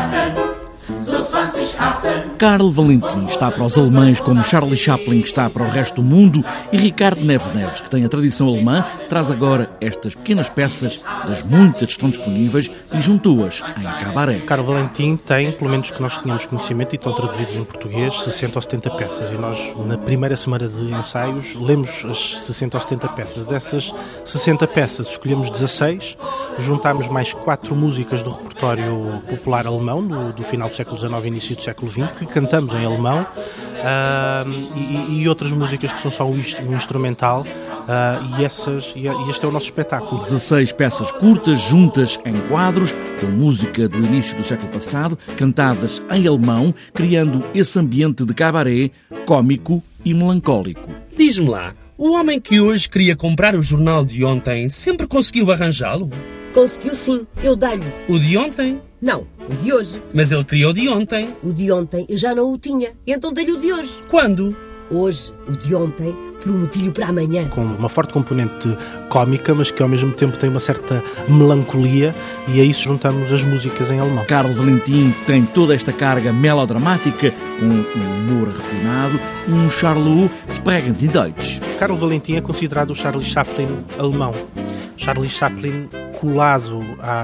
Martin. Karl Valentin está para os alemães como Charlie Chaplin está para o resto do mundo e Ricardo Neves Neves, que tem a tradição alemã, traz agora estas pequenas peças das muitas que estão disponíveis e juntou-as em cabaré. Karl Valentin tem, pelo menos que nós tenhamos conhecimento e estão traduzidos em português, 60 ou 70 peças e nós na primeira semana de ensaios lemos as 60 ou 70 peças. Dessas 60 peças escolhemos 16, juntámos mais quatro músicas do repertório popular alemão do, do final do século XIX e início do século XX que cantamos em alemão uh, e, e, outras músicas que são só o instrumental uh, e, essas, e este é o nosso espetáculo. 16 peças curtas, juntas em quadros, com música do início do século passado, cantadas em alemão, criando esse ambiente de cabaré cômico e melancólico. Diz-me lá, o homem que hoje queria comprar o jornal de ontem sempre conseguiu arranjá-lo? Conseguiu sim, eu dei-lhe. O de ontem? Não, o de hoje. Mas ele criou o de ontem. O de ontem eu já não o tinha, então dei-lhe o de hoje. Quando? Hoje, o de ontem, prometi-lhe para amanhã. Com uma forte componente cómica, mas que ao mesmo tempo tem uma certa melancolia, e a isso juntamos as músicas em alemão. Carlos Valentim tem toda esta carga melodramática, com um humor refinado, um Charlot Spregens in Deutsch. Carlo Valentim é considerado o Charlie Chaplin alemão. Charlie Chaplin colado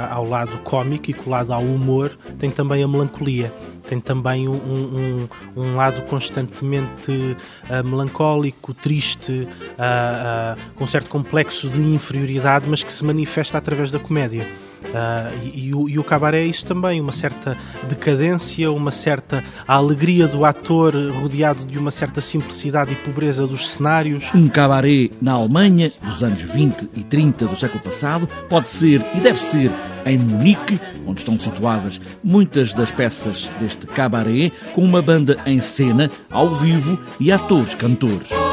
ao lado cómico e colado ao humor, tem também a melancolia. Tem também um, um, um lado constantemente uh, melancólico, triste, uh, uh, com certo complexo de inferioridade, mas que se manifesta através da comédia. Uh, e, e, o, e o cabaré é isso também, uma certa decadência, uma certa alegria do ator rodeado de uma certa simplicidade e pobreza dos cenários. Um cabaré na Alemanha dos anos 20 e 30 do século passado pode ser e deve ser em Munique, onde estão situadas muitas das peças deste cabaré, com uma banda em cena, ao vivo e atores cantores.